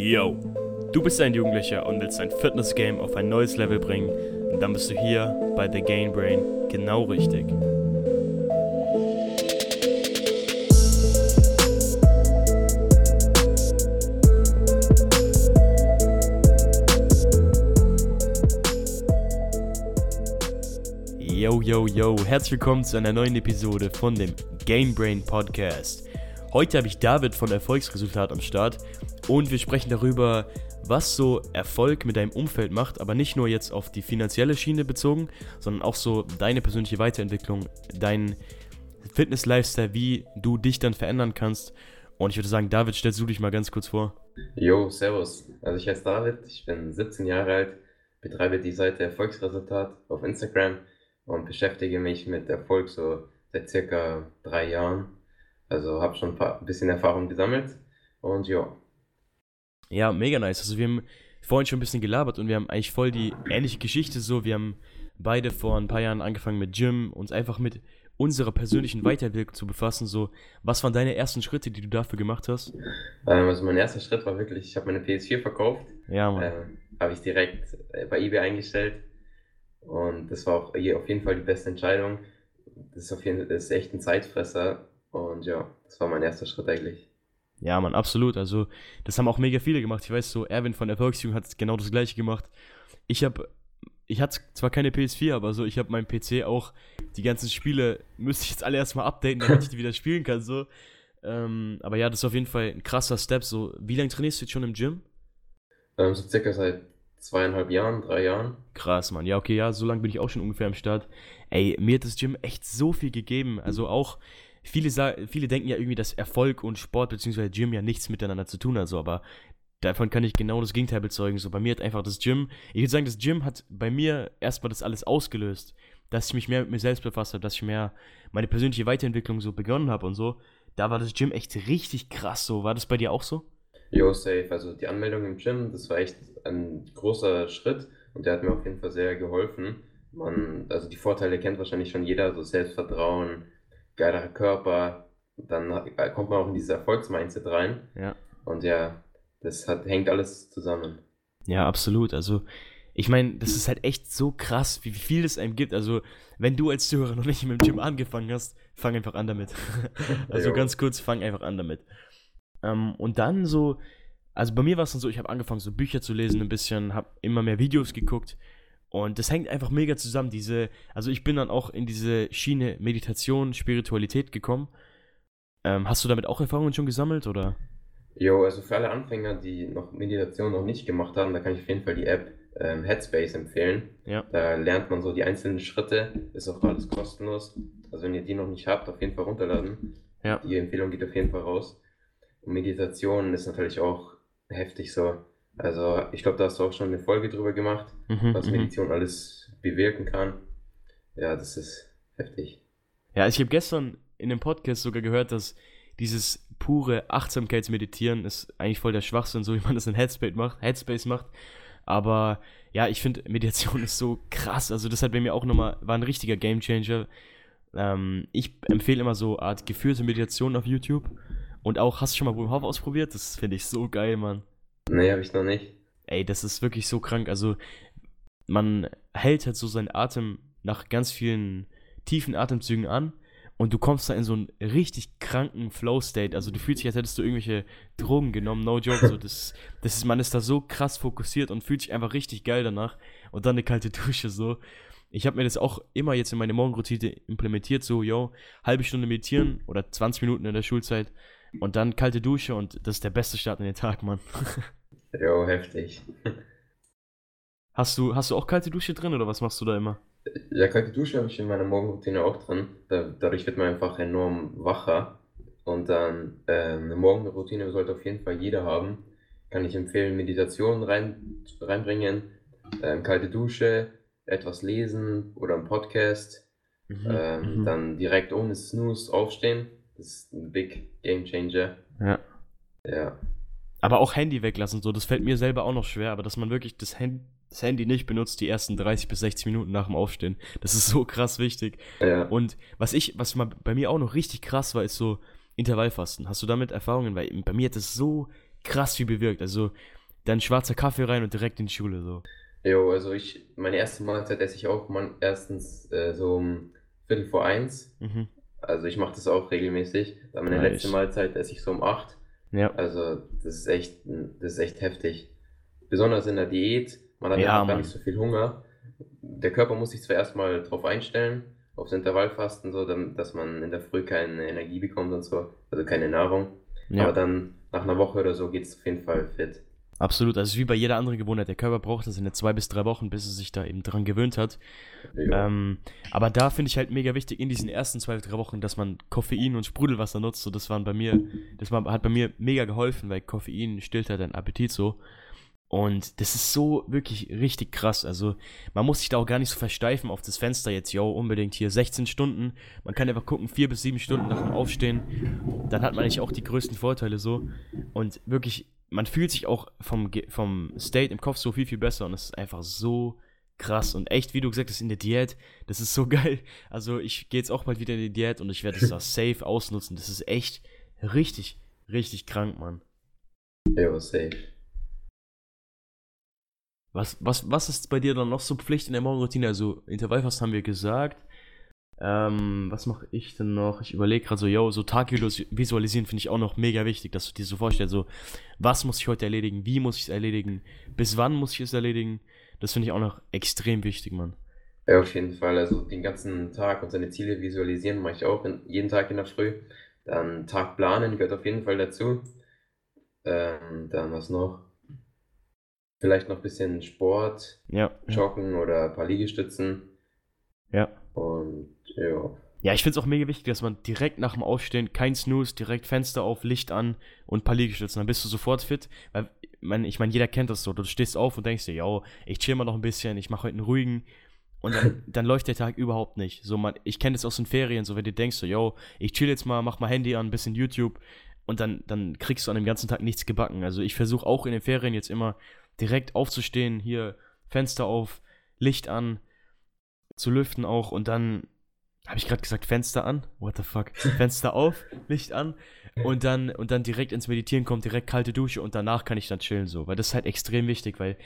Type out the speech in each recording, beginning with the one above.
Yo, du bist ein Jugendlicher und willst dein Fitness-Game auf ein neues Level bringen, dann bist du hier bei The Gain Brain genau richtig. Yo, yo, yo, herzlich willkommen zu einer neuen Episode von dem Game Brain Podcast. Heute habe ich David von Erfolgsresultat am Start und wir sprechen darüber, was so Erfolg mit deinem Umfeld macht, aber nicht nur jetzt auf die finanzielle Schiene bezogen, sondern auch so deine persönliche Weiterentwicklung, dein Fitness-Lifestyle, wie du dich dann verändern kannst. Und ich würde sagen, David, stellst du dich mal ganz kurz vor. Jo, servus. Also ich heiße David, ich bin 17 Jahre alt, betreibe die Seite Erfolgsresultat auf Instagram und beschäftige mich mit Erfolg so seit circa drei Jahren. Also habe schon ein, paar, bisschen Erfahrung gesammelt und ja. Ja, mega nice. Also wir haben vorhin schon ein bisschen gelabert und wir haben eigentlich voll die ähnliche Geschichte so. Wir haben beide vor ein paar Jahren angefangen mit Gym, uns einfach mit unserer persönlichen Weiterentwicklung zu befassen. So, was waren deine ersten Schritte, die du dafür gemacht hast? Ähm, also mein erster Schritt war wirklich, ich habe meine PS4 verkauft. Ja, Mann. Ähm, habe ich direkt äh, bei eBay eingestellt und das war auch je- auf jeden Fall die beste Entscheidung. Das ist auf jeden Fall das ist echt ein Zeitfresser und ja, das war mein erster Schritt eigentlich. Ja, Mann, absolut. Also, das haben auch mega viele gemacht. Ich weiß so, Erwin von Erfolgsjugend hat genau das gleiche gemacht. Ich habe, ich hatte zwar keine PS4, aber so, ich habe meinen PC auch, die ganzen Spiele müsste ich jetzt alle erstmal updaten, damit ich die wieder spielen kann, so. Ähm, aber ja, das ist auf jeden Fall ein krasser Step. So, wie lange trainierst du jetzt schon im Gym? Ähm, so circa seit zweieinhalb Jahren, drei Jahren. Krass, Mann. Ja, okay, ja, so lange bin ich auch schon ungefähr am Start. Ey, mir hat das Gym echt so viel gegeben. Also auch, viele, viele denken ja irgendwie, dass Erfolg und Sport bzw. Gym ja nichts miteinander zu tun hat, so, aber davon kann ich genau das Gegenteil bezeugen. So, bei mir hat einfach das Gym, ich würde sagen, das Gym hat bei mir erstmal das alles ausgelöst, dass ich mich mehr mit mir selbst befasst habe, dass ich mehr meine persönliche Weiterentwicklung so begonnen habe und so. Da war das Gym echt richtig krass so. War das bei dir auch so? Jo, safe. Also die Anmeldung im Gym, das war echt ein großer Schritt und der hat mir auf jeden Fall sehr geholfen. Man, also die Vorteile kennt wahrscheinlich schon jeder, so Selbstvertrauen, geilerer Körper, dann kommt man auch in dieses Erfolgsmindset rein Ja. und ja, das hat, hängt alles zusammen. Ja, absolut. Also, ich meine, das ist halt echt so krass, wie wie viel es einem gibt. Also, wenn du als Zuhörer noch nicht mit dem Gym angefangen hast, fang einfach an damit. also Jo. ganz kurz, fang einfach an damit. Ähm, und dann so, also bei mir war es dann so, ich habe angefangen, so Bücher zu lesen ein bisschen, habe immer mehr Videos geguckt. Und das hängt einfach mega zusammen. Diese, also ich bin dann auch in diese Schiene Meditation, Spiritualität gekommen. Ähm, hast du damit auch Erfahrungen schon gesammelt oder? Jo, also für alle Anfänger, die noch Meditation noch nicht gemacht haben, da kann ich auf jeden Fall die App ähm, Headspace empfehlen. Ja. Da lernt man so die einzelnen Schritte, ist auch alles kostenlos. Also wenn ihr die noch nicht habt, auf jeden Fall runterladen. Ja. Die Empfehlung geht auf jeden Fall raus. Und Meditation ist natürlich auch heftig so. Also ich glaube, da hast du auch schon eine Folge drüber gemacht, Mhm, was mhm. Meditation alles bewirken kann. Ja, das ist heftig. Ja, ich habe gestern in dem Podcast sogar gehört, dass dieses pure Achtsamkeitsmeditieren ist eigentlich voll der Schwachsinn, so wie man das in Headspace macht. Headspace macht. Aber ja, ich finde, Meditation ist so krass. Also das hat bei mir auch nochmal, war ein richtiger Gamechanger. Ähm, ich empfehle immer so Art geführte Meditation auf YouTube. Und auch, hast du schon mal Wim Hof ausprobiert? Das finde ich so geil, Mann. Nee, habe ich noch nicht. Ey, das ist wirklich so krank. Also, man hält halt so seinen Atem nach ganz vielen tiefen Atemzügen an und du kommst da in so einen richtig kranken Flow-State. Also, du fühlst dich, als hättest du irgendwelche Drogen genommen, no joke. So, das, das ist, man ist da so krass fokussiert und fühlt sich einfach richtig geil danach. Und dann eine kalte Dusche, so. Ich habe mir das auch immer jetzt in meine Morgenroutine implementiert, so, yo, halbe Stunde meditieren oder 20 Minuten in der Schulzeit und dann kalte Dusche und das ist der beste Start in den Tag, Mann. Jo, heftig. Hast du, hast du auch kalte Dusche drin oder was machst du da immer? Ja, kalte Dusche habe ich in meiner Morgenroutine auch drin. Da, dadurch wird man einfach enorm wacher. Und dann ähm, eine Morgenroutine sollte auf jeden Fall jeder haben. Kann ich empfehlen, Meditation rein, reinbringen, ähm, kalte Dusche, etwas lesen oder ein Podcast. Ähm, Mhm. Dann direkt ohne Snooze aufstehen. Das ist ein big Game Changer. Ja. Ja. Aber auch Handy weglassen, so, das fällt mir selber auch noch schwer, aber dass man wirklich das, Hand, das Handy nicht benutzt, die ersten 30 bis 60 Minuten nach dem Aufstehen. Das ist so krass wichtig. Ja. Und was ich, was mal bei mir auch noch richtig krass war, ist so Intervallfasten. Hast du damit Erfahrungen? Weil bei mir hat es so krass viel bewirkt. Also dann schwarzer Kaffee rein und direkt in die Schule so. Jo, also ich, meine erste Mahlzeit esse ich auch man, erstens äh, so um Viertel vor eins. Mhm. Also ich mache das auch regelmäßig. Meine Nice. letzte Mahlzeit esse ich so um acht. Ja. Also das ist echt, das ist echt heftig. Besonders in der Diät, man hat Ja, gar nicht so viel Hunger. Der Körper muss sich zwar erstmal drauf einstellen, aufs Intervallfasten, so, dass man in der Früh keine Energie bekommt und so, also keine Nahrung. Ja. Aber dann nach einer Woche oder so geht es auf jeden Fall fit. Absolut, also wie bei jeder anderen Gewohnheit. Der Körper braucht das in der zwei bis drei Wochen, bis er sich da eben dran gewöhnt hat. Jo. Ähm, aber da finde ich halt mega wichtig in diesen ersten zwei, drei Wochen, dass man Koffein und Sprudelwasser nutzt. So, das waren bei mir, das war, hat bei mir mega geholfen, weil Koffein stillt halt deinen Appetit so. Und das ist so wirklich richtig krass. Also, man muss sich da auch gar nicht so versteifen auf das Fenster jetzt, yo, unbedingt hier 16 Stunden. Man kann einfach gucken, vier bis sieben Stunden nach dem Aufstehen. Dann hat man eigentlich auch die größten Vorteile so. Und wirklich, man fühlt sich auch vom, vom State im Kopf so viel, viel besser. Und es ist einfach so krass. Und echt, wie du gesagt hast, in der Diät, das ist so geil. Also, ich gehe jetzt auch bald wieder in die Diät und ich werde es da safe ausnutzen. Das ist echt richtig, richtig krank, Mann. Jo, safe. Was, was, was ist bei dir dann noch so Pflicht in der Morgenroutine? Also Intervallfasten haben wir gesagt. Ähm, was mache ich denn noch? Ich überlege gerade so, yo, so Tag visualisieren finde ich auch noch mega wichtig, dass du dir so vorstellst, so, was muss ich heute erledigen? Wie muss ich es erledigen? Bis wann muss ich es erledigen? Das finde ich auch noch extrem wichtig, Mann. Ja, auf jeden Fall. Also den ganzen Tag und seine Ziele visualisieren mache ich auch in, jeden Tag in der Früh. Dann Tag planen gehört auf jeden Fall dazu. Ähm, dann was noch? Vielleicht noch ein bisschen Sport, Ja. Joggen oder ein paar Liegestützen. Ja. Und ja, Ja, ich finde es auch mega wichtig, dass man direkt nach dem Aufstehen kein Snooze, direkt Fenster auf, Licht an und ein paar Liegestützen. Dann bist du sofort fit. Weil, ich meine, jeder kennt das so. Du stehst auf und denkst dir, yo, ich chill mal noch ein bisschen, ich mache heute einen ruhigen. Und dann, dann läuft der Tag überhaupt nicht. So, man, ich kenne das aus den Ferien, so wenn du denkst, so, yo, ich chill jetzt mal, mach mal Handy an, ein bisschen YouTube. Und dann, dann kriegst du an dem ganzen Tag nichts gebacken. Also ich versuche auch in den Ferien jetzt immer direkt aufzustehen, hier Fenster auf, Licht an, zu lüften auch und dann habe ich gerade gesagt Fenster an? What the fuck? Fenster auf, Licht an und dann und dann direkt ins Meditieren kommt, direkt kalte Dusche und danach kann ich dann chillen so, weil das ist halt extrem wichtig, weil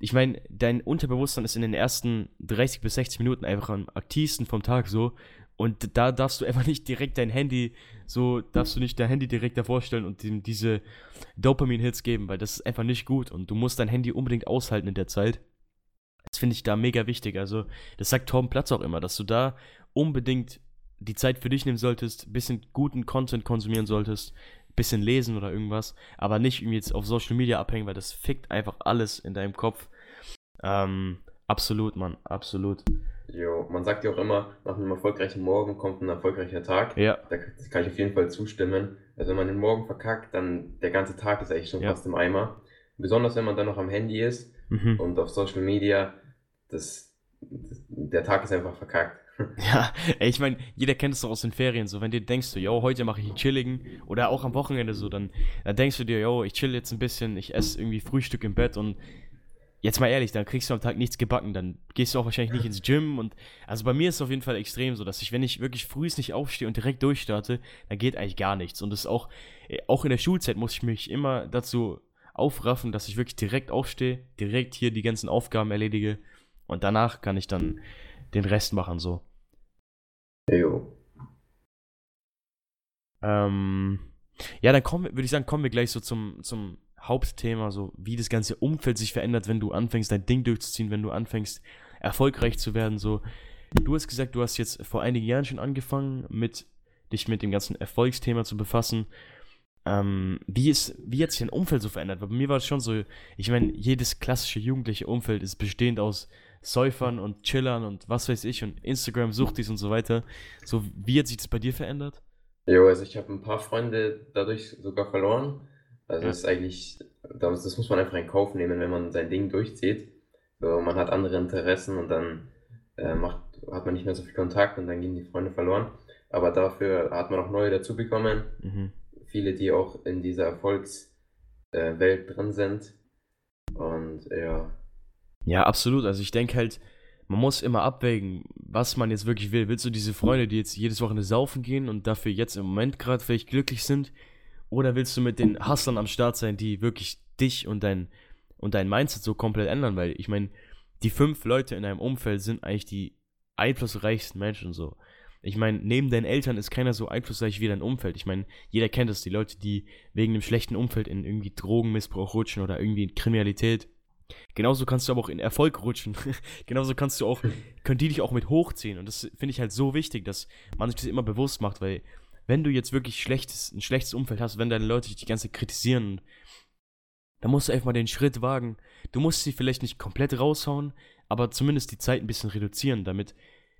ich meine, dein Unterbewusstsein ist in den ersten 30 bis 60 Minuten einfach am aktivsten vom Tag so und da darfst du einfach nicht direkt dein Handy so darfst du nicht dein Handy direkt davor stellen und ihm diese Dopamin-Hits geben, weil das ist einfach nicht gut und du musst dein Handy unbedingt aushalten in der Zeit. Das finde ich da mega wichtig. Also, das sagt Torben Platz auch immer, dass du da unbedingt die Zeit für dich nehmen solltest, bisschen guten Content konsumieren solltest, bisschen lesen oder irgendwas, aber nicht irgendwie jetzt auf Social Media abhängen, weil das fickt einfach alles in deinem Kopf. Ähm, absolut, Mann, absolut. jo, man sagt ja auch immer, nach einem erfolgreichen Morgen kommt ein erfolgreicher Tag. Ja, Da das kann ich auf jeden Fall zustimmen. Also wenn man den Morgen verkackt, dann der ganze Tag ist eigentlich schon Ja. fast im Eimer. Besonders wenn man dann noch am Handy ist mhm. und auf Social Media, das, das, der Tag ist einfach verkackt. Ja, ey, ich meine, jeder kennt es doch aus den Ferien, so wenn du denkst, so, yo, heute mache ich einen chilligen oder auch am Wochenende so, dann, dann denkst du dir, yo, ich chill jetzt ein bisschen, ich esse irgendwie Frühstück im Bett und jetzt mal ehrlich, dann kriegst du am Tag nichts gebacken, dann gehst du auch wahrscheinlich nicht ins Gym und also bei mir ist es auf jeden Fall extrem so, dass ich, wenn ich wirklich früh nicht aufstehe und direkt durchstarte, dann geht eigentlich gar nichts und das ist auch, äh, auch in der Schulzeit muss ich mich immer dazu aufraffen, dass ich wirklich direkt aufstehe, direkt hier die ganzen Aufgaben erledige und danach kann ich dann den Rest machen so. Jo. Ähm, ja, dann kommen, würde ich sagen, kommen wir gleich so zum, zum Hauptthema, so wie das ganze Umfeld sich verändert, wenn du anfängst, dein Ding durchzuziehen, wenn du anfängst, erfolgreich zu werden. So, du hast gesagt, du hast jetzt vor einigen Jahren schon angefangen, mit dich mit dem ganzen Erfolgsthema zu befassen. Ähm, wie, ist, wie hat sich dein Umfeld so verändert? Weil bei mir war es schon so, ich meine, jedes klassische jugendliche Umfeld ist bestehend aus Säufern und Chillern und was weiß ich und Instagram-Suchtis und so weiter. So, wie hat sich das bei dir verändert? Jo, also ich habe ein paar Freunde dadurch sogar verloren. Also Ja. das ist eigentlich, das, das muss man einfach in Kauf nehmen, wenn man sein Ding durchzieht. So, man hat andere Interessen und dann äh, macht, hat man nicht mehr so viel Kontakt und dann gehen die Freunde verloren. Aber dafür hat man auch neue dazu bekommen. Mhm. Viele, die auch in dieser Erfolgswelt äh, drin sind. Und ja, Ja, absolut. Also ich denke halt, man muss immer abwägen, was man jetzt wirklich will. Willst du diese Freunde, die jetzt jedes Wochenende saufen gehen und dafür jetzt im Moment gerade vielleicht glücklich sind? Oder willst du mit den Hustlern am Start sein, die wirklich dich und dein, und dein Mindset so komplett ändern? Weil ich meine, die fünf Leute in deinem Umfeld sind eigentlich die einflussreichsten Menschen so. Ich meine, neben deinen Eltern ist keiner so einflussreich wie dein Umfeld. Ich meine, jeder kennt es, die Leute, die wegen einem schlechten Umfeld in irgendwie Drogenmissbrauch rutschen oder irgendwie in Kriminalität. Genauso kannst du aber auch in Erfolg rutschen. Genauso kannst du auch, können die dich auch mit hochziehen. Und das finde ich halt so wichtig, dass man sich das immer bewusst macht, weil wenn du jetzt wirklich schlechtes, ein schlechtes Umfeld hast, wenn deine Leute dich die ganze Zeit kritisieren, dann musst du einfach mal den Schritt wagen. Du musst sie vielleicht nicht komplett raushauen, aber zumindest die Zeit ein bisschen reduzieren, damit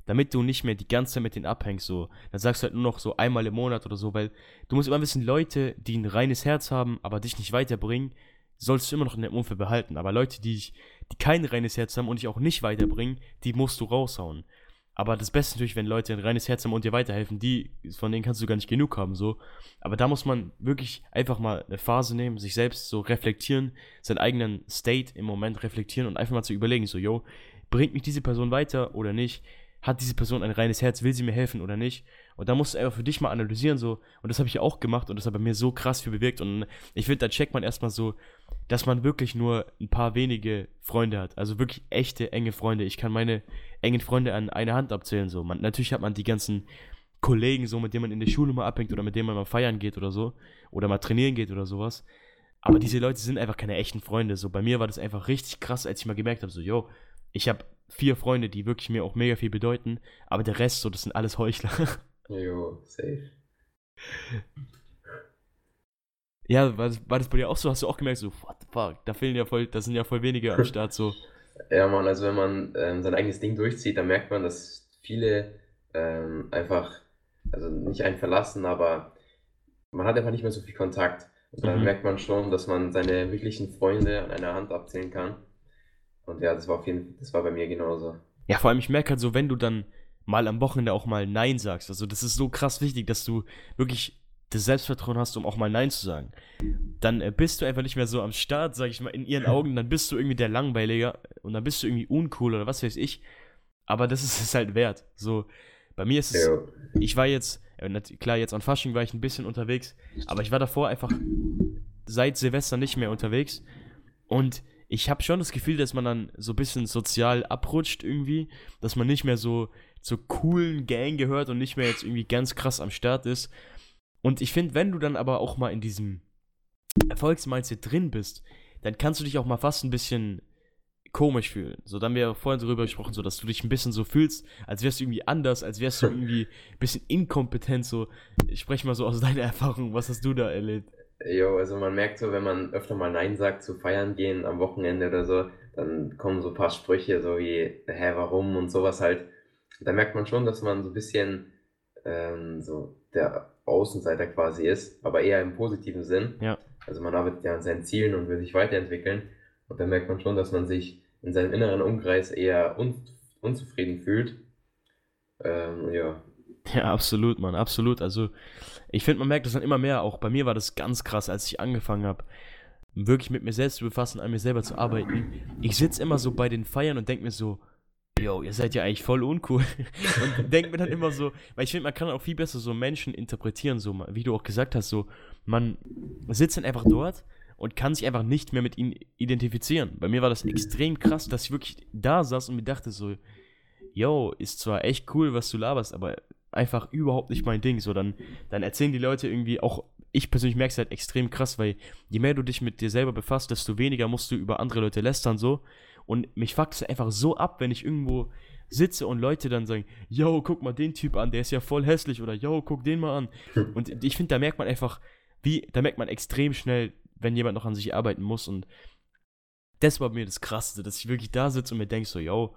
damit du nicht mehr die ganze Zeit mit denen abhängst, so. Dann sagst du halt nur noch so einmal im Monat oder so, weil du musst immer wissen, Leute, die ein reines Herz haben, aber dich nicht weiterbringen, sollst du immer noch in deinem Umfeld behalten. Aber Leute, die, die kein reines Herz haben und dich auch nicht weiterbringen, die musst du raushauen. Aber das Beste natürlich, wenn Leute ein reines Herz haben und dir weiterhelfen, die, von denen kannst du gar nicht genug haben, so. Aber da muss man wirklich einfach mal eine Phase nehmen, sich selbst so reflektieren, seinen eigenen State im Moment reflektieren und einfach mal zu überlegen, so, yo, bringt mich diese Person weiter oder nicht? hat diese Person ein reines Herz, will sie mir helfen oder nicht? Und da musst du einfach für dich mal analysieren, so. Und das habe ich auch gemacht und das hat bei mir so krass viel bewirkt. Und ich finde, da checkt man erstmal so, dass man wirklich nur ein paar wenige Freunde hat. Also wirklich echte, enge Freunde. Ich kann meine engen Freunde an einer Hand abzählen, so. Man, natürlich hat man die ganzen Kollegen, so, mit denen man in der Schule mal abhängt oder mit denen man mal feiern geht oder so. Oder mal trainieren geht oder sowas. Aber diese Leute sind einfach keine echten Freunde. So, bei mir war das einfach richtig krass, als ich mal gemerkt habe, so, yo, ich habe vier Freunde, die wirklich mir auch mega viel bedeuten, aber der Rest, so, das sind alles Heuchler. Jo, safe. Ja, war das, war das bei dir auch so? Hast du auch gemerkt, so, what the fuck, da fehlen ja voll, da sind ja voll wenige am Start, so. Ja, man, also wenn man ähm, sein eigenes Ding durchzieht, dann merkt man, dass viele ähm, einfach, also nicht einen verlassen, aber man hat einfach nicht mehr so viel Kontakt. Und dann mhm. merkt man schon, dass man seine wirklichen Freunde an einer Hand abzählen kann. Und ja, das war auf jeden Fall, das war bei mir genauso. Ja, vor allem, ich merke halt so, wenn du dann mal am Wochenende auch mal Nein sagst, also das ist so krass wichtig, dass du wirklich das Selbstvertrauen hast, um auch mal Nein zu sagen. Dann äh, bist du einfach nicht mehr so am Start, sag ich mal, in ihren Augen, dann bist du irgendwie der Langweiliger und dann bist du irgendwie uncool oder was weiß ich. Aber das ist es halt wert. So, bei mir ist es, ja. ich war jetzt, klar, jetzt an Fasching war ich ein bisschen unterwegs, aber ich war davor einfach seit Silvester nicht mehr unterwegs und ich habe schon das Gefühl, dass man dann so ein bisschen sozial abrutscht irgendwie, dass man nicht mehr so zur coolen Gang gehört und nicht mehr jetzt irgendwie ganz krass am Start ist. Und ich finde, wenn du dann aber auch mal in diesem Erfolgsmindset drin bist, dann kannst du dich auch mal fast ein bisschen komisch fühlen. So, dann haben wir ja vorhin darüber gesprochen, so, dass du dich ein bisschen so fühlst, als wärst du irgendwie anders, als wärst du irgendwie ein bisschen inkompetent, so. Ich spreche mal so aus deiner Erfahrung, was hast du da erlebt? Jo, also man merkt so, wenn man öfter mal Nein sagt zu feiern gehen am Wochenende oder so, dann kommen so ein paar Sprüche so wie, hä, warum und sowas halt. Da merkt man schon, dass man so ein bisschen ähm, so der Außenseiter quasi ist, aber eher im positiven Sinn. Ja. Also man arbeitet ja an seinen Zielen und will sich weiterentwickeln. Und da merkt man schon, dass man sich in seinem inneren Umkreis eher un unzufrieden fühlt. Ähm, ja, Ja, absolut, Mann, absolut. Also, ich finde, man merkt das dann immer mehr. Auch bei mir war das ganz krass, als ich angefangen habe, wirklich mit mir selbst zu befassen, an mir selber zu arbeiten. Ich sitze immer so bei den Feiern und denke mir so, yo, ihr seid ja eigentlich voll uncool. und denke mir dann immer so, weil ich finde, man kann auch viel besser so Menschen interpretieren, so, wie du auch gesagt hast, so, man sitzt dann einfach dort und kann sich einfach nicht mehr mit ihnen identifizieren. Bei mir war das extrem krass, dass ich wirklich da saß und mir dachte so, yo, ist zwar echt cool, was du laberst, aber einfach überhaupt nicht mein Ding. So, dann, dann erzählen die Leute irgendwie auch, ich persönlich merke es halt extrem krass, weil je mehr du dich mit dir selber befasst, desto weniger musst du über andere Leute lästern, so. Und mich fuckt es einfach so ab, wenn ich irgendwo sitze und Leute dann sagen, yo, guck mal den Typ an, der ist ja voll hässlich oder yo, guck den mal an. Und ich finde, da merkt man einfach, wie, da merkt man extrem schnell, wenn jemand noch an sich arbeiten muss und das war mir das Krasseste, dass ich wirklich da sitze und mir denke so, yo,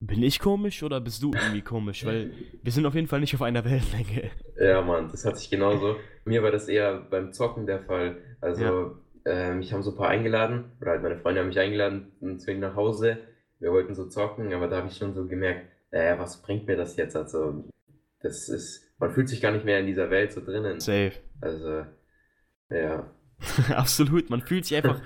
bin ich komisch oder bist du irgendwie komisch? Weil wir sind auf jeden Fall nicht auf einer Wellenlänge. Ja, Mann, das hatte ich genauso. Mir war das eher beim Zocken der Fall. Also, ja. Äh, mich haben so ein paar eingeladen, oder halt meine Freunde haben mich eingeladen zu ihnen nach Hause. Wir wollten so zocken, aber da habe ich schon so gemerkt, naja, was bringt mir das jetzt? Also, das ist, man fühlt sich gar nicht mehr in dieser Welt so drinnen. Safe. Also, ja. Absolut, man fühlt sich einfach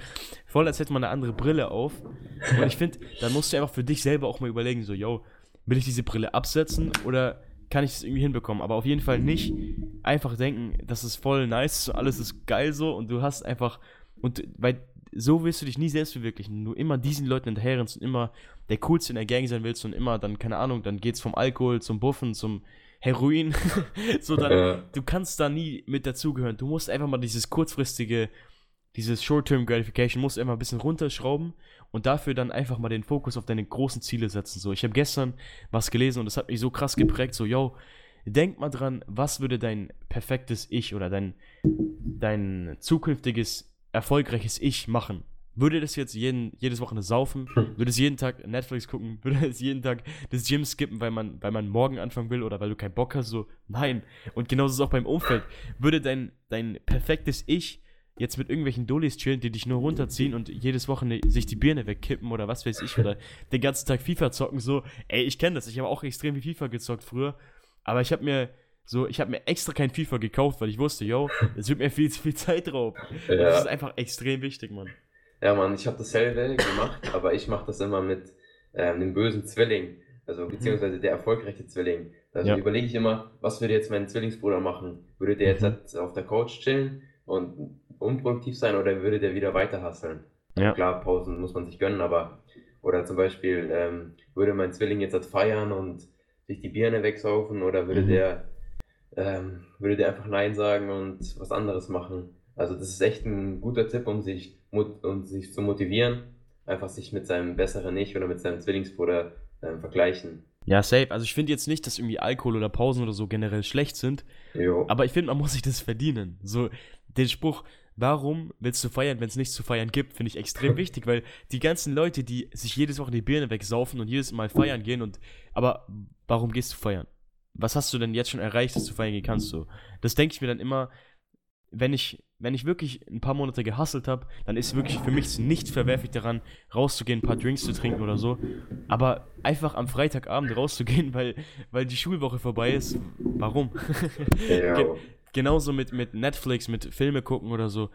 voll, als hätte man eine andere Brille auf. Und ich finde, da musst du einfach für dich selber auch mal überlegen, so, yo, will ich diese Brille absetzen oder kann ich es irgendwie hinbekommen. Aber auf jeden Fall nicht einfach denken, das ist voll nice, alles ist geil so und du hast einfach, und weil so willst du dich nie selbst verwirklichen. Du immer diesen Leuten hinterherrennst und immer der Coolste in der Gang sein willst und immer dann, keine Ahnung, dann geht's vom Alkohol zum Buffen, zum Heroin. so dann, Ja. du kannst da nie mit dazugehören. Du musst einfach mal dieses kurzfristige, dieses Short-Term Gratification, musst einfach ein bisschen runterschrauben und dafür dann einfach mal den Fokus auf deine großen Ziele setzen. So, ich habe gestern was gelesen und das hat mich so krass geprägt. So, yo, denk mal dran, was würde dein perfektes Ich oder dein, dein zukünftiges erfolgreiches Ich machen? Würde das jetzt jeden, jedes Wochenende saufen? Würde es jeden Tag Netflix gucken? Würde es jeden Tag das Gym skippen, weil man, weil man morgen anfangen will oder weil du keinen Bock hast? So, nein. Und genauso ist es auch beim Umfeld. Würde dein, dein perfektes Ich jetzt mit irgendwelchen Dullis chillen, die dich nur runterziehen und jedes Wochenende sich die Birne wegkippen oder was weiß ich oder den ganzen Tag FIFA zocken, so, ey, ich kenne das, ich habe auch extrem viel FIFA gezockt früher, aber ich habe mir so, ich habe mir extra kein FIFA gekauft, weil ich wusste, yo, das wird mir viel zu viel Zeit rauben. Das Ja. ist einfach extrem wichtig, Mann. Ja, Mann, ich habe dasselbe gemacht, aber ich mache das immer mit ähm, dem bösen Zwilling, also beziehungsweise der erfolgreiche Zwilling. Also Ja. überlege ich immer, was würde jetzt mein Zwillingsbruder machen? Würde der jetzt Mhm. halt auf der Couch chillen und unproduktiv sein oder würde der wieder weiter hustlen? Ja. Klar, Pausen muss man sich gönnen, aber oder zum Beispiel ähm, würde mein Zwilling jetzt halt feiern und sich die Birne wegsaufen oder würde Mhm. der ähm, würde der einfach Nein sagen und was anderes machen. Also das ist echt ein guter Tipp, um sich, um sich zu motivieren, einfach sich mit seinem besseren Ich oder mit seinem Zwillingsbruder ähm, vergleichen. Ja, safe. Also ich finde jetzt nicht, dass irgendwie Alkohol oder Pausen oder so generell schlecht sind, Jo. aber ich finde, man muss sich das verdienen. So, den Spruch, warum willst du feiern, wenn es nichts zu feiern gibt, finde ich extrem wichtig, weil die ganzen Leute, die sich jedes Woche die Birne wegsaufen und jedes Mal feiern gehen und, aber warum gehst du feiern? Was hast du denn jetzt schon erreicht, dass du feiern gehen kannst? So, das denke ich mir dann immer, wenn ich, wenn ich wirklich ein paar Monate gehustelt habe, dann ist wirklich für mich nicht verwerflich daran, rauszugehen, ein paar Drinks zu trinken oder so. Aber einfach am Freitagabend rauszugehen, weil, weil die Schulwoche vorbei ist, warum? Ja. Ge- Genauso mit, mit Netflix, mit Filme gucken oder so.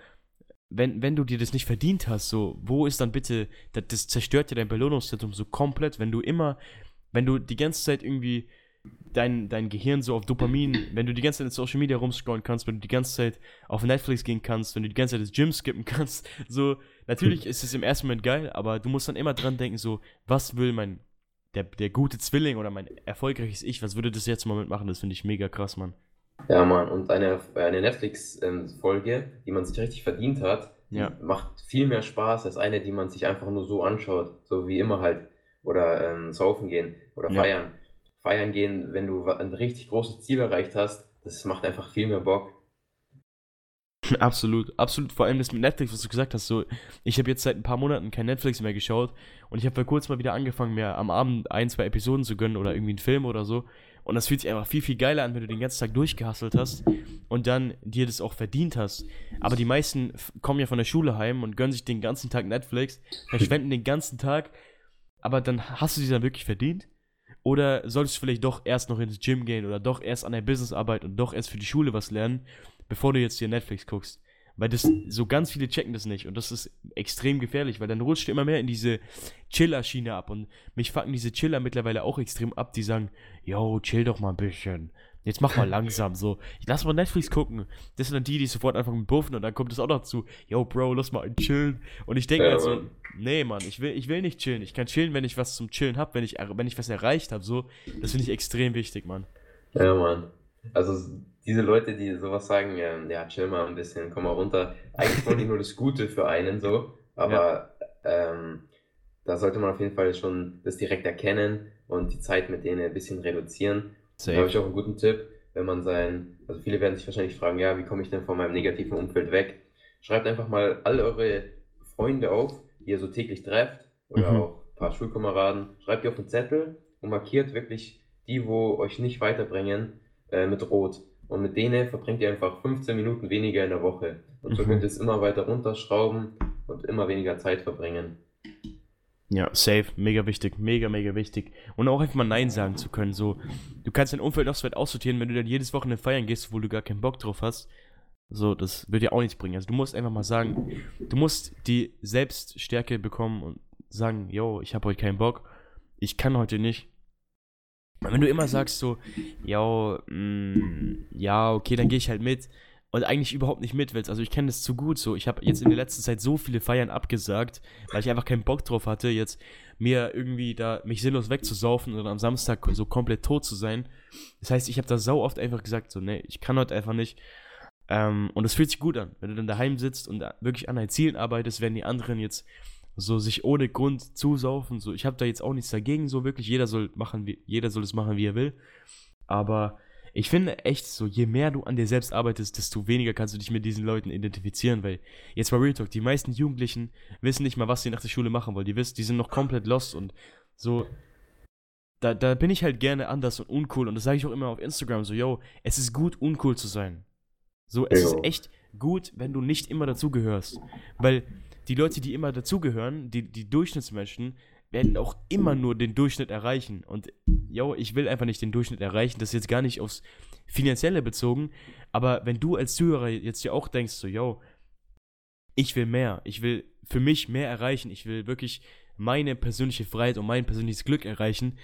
Wenn, wenn du dir das nicht verdient hast, so, wo ist dann bitte, das, das zerstört dir dein Belohnungszentrum so komplett, wenn du immer, wenn du die ganze Zeit irgendwie dein, dein Gehirn so auf Dopamin, wenn du die ganze Zeit in Social Media rumscrollen kannst, wenn du die ganze Zeit auf Netflix gehen kannst, wenn du die ganze Zeit das Gym skippen kannst, so, natürlich ist es im ersten Moment geil, aber du musst dann immer dran denken, so, was will mein, der, der gute Zwilling oder mein erfolgreiches Ich, was würde das jetzt im Moment machen? Das finde ich mega krass, Mann. Ja, Mann, und eine, eine Netflix-Folge, die man sich richtig verdient hat, die Ja. macht viel mehr Spaß als eine, die man sich einfach nur so anschaut, so wie immer halt. Oder ähm, saufen gehen oder Ja. Feiern. Gehen, wenn du ein richtig großes Ziel erreicht hast, das macht einfach viel mehr Bock. Absolut, absolut. Vor allem das mit Netflix, was du gesagt hast. So, ich habe jetzt seit ein paar Monaten kein Netflix mehr geschaut und ich habe vor kurzem mal wieder angefangen, mir am Abend ein, zwei Episoden zu gönnen oder irgendwie einen Film oder so. Und das fühlt sich einfach viel, viel geiler an, wenn du den ganzen Tag durchgehasselt hast und dann dir das auch verdient hast. Aber die meisten kommen ja von der Schule heim und gönnen sich den ganzen Tag Netflix, verschwenden den ganzen Tag, aber dann hast du sie dann wirklich verdient? Oder solltest du vielleicht doch erst noch ins Gym gehen oder doch erst an der Business arbeiten und doch erst für die Schule was lernen, bevor du jetzt hier Netflix guckst? Weil das so ganz viele checken das nicht und das ist extrem gefährlich, weil dann rutscht du immer mehr in diese Chiller-Schiene ab und mich fucken diese Chiller mittlerweile auch extrem ab, die sagen, yo, chill doch mal ein bisschen. Jetzt mach mal langsam so. Lass mal Netflix gucken. Das sind dann die, die sofort anfangen mit Buffen und dann kommt es auch noch zu, yo, Bro, lass mal chillen. Und ich denke Ja, halt so, Mann. nee, Mann, ich will, ich will nicht chillen. Ich kann chillen, wenn ich was zum Chillen hab, wenn ich, wenn ich was erreicht habe. So, das finde ich extrem wichtig, Mann. Ja, Mann. Also diese Leute, die sowas sagen, ähm, ja, chill mal ein bisschen, komm mal runter. Eigentlich wollen die nur das Gute für einen so, aber ähm, da sollte man auf jeden Fall schon das direkt erkennen und die Zeit mit denen ein bisschen reduzieren. Da habe ich auch einen guten Tipp, wenn man sein, also viele werden sich wahrscheinlich fragen, ja, wie komme ich denn von meinem negativen Umfeld weg? Schreibt einfach mal all eure Freunde auf, die ihr so täglich trefft oder Mhm. auch ein paar Schulkameraden. Schreibt die auf einen Zettel und markiert wirklich die, wo euch nicht weiterbringen, äh, mit Rot. Und mit denen verbringt ihr einfach 15 Minuten weniger in der Woche. Und so Mhm. könnt ihr es immer weiter runterschrauben und immer weniger Zeit verbringen. Ja, safe, mega wichtig, mega, mega wichtig. Und auch einfach mal Nein sagen zu können. So, du kannst dein Umfeld noch so weit aussortieren, wenn du dann jedes Wochenende feiern gehst, wo du gar keinen Bock drauf hast. So, das wird dir auch nichts bringen. Also du musst einfach mal sagen, du musst die Selbststärke bekommen und sagen, yo, ich habe heute keinen Bock, ich kann heute nicht. wenn du immer sagst so, ja, mm, ja, okay, dann gehe ich halt mit und eigentlich überhaupt nicht mit willst. Also ich kenne das zu gut so. Ich habe jetzt in der letzten Zeit so viele Feiern abgesagt, weil ich einfach keinen Bock drauf hatte, jetzt mir irgendwie da mich sinnlos wegzusaufen oder am Samstag so komplett tot zu sein. Das heißt, ich habe da sau oft einfach gesagt so, nee, ich kann heute einfach nicht. Ähm, und es fühlt sich gut an, wenn du dann daheim sitzt und wirklich an deinen Zielen arbeitest, wenn die anderen jetzt so sich ohne Grund zusaufen. So, ich habe da jetzt auch nichts dagegen, so wirklich. Jeder soll machen, wie, jeder soll es machen, wie er will. Aber ich finde echt so, je mehr du an dir selbst arbeitest, desto weniger kannst du dich mit diesen Leuten identifizieren, weil jetzt mal Real Talk, die meisten Jugendlichen wissen nicht mal, was sie nach der Schule machen wollen. Die wissen, die sind noch komplett lost und so. Da, da bin ich halt gerne anders und uncool und das sage ich auch immer auf Instagram so, yo, es ist gut, uncool zu sein. So, es ist echt gut, wenn du nicht immer dazugehörst. Weil die Leute, die immer dazugehören, die, die Durchschnittsmenschen, werden auch immer nur den Durchschnitt erreichen. Und yo, ich will einfach nicht den Durchschnitt erreichen. Das ist jetzt gar nicht aufs Finanzielle bezogen. Aber wenn du als Zuhörer jetzt ja auch denkst, so, yo, ich will mehr, ich will für mich mehr erreichen, ich will wirklich meine persönliche Freiheit und mein persönliches Glück erreichen,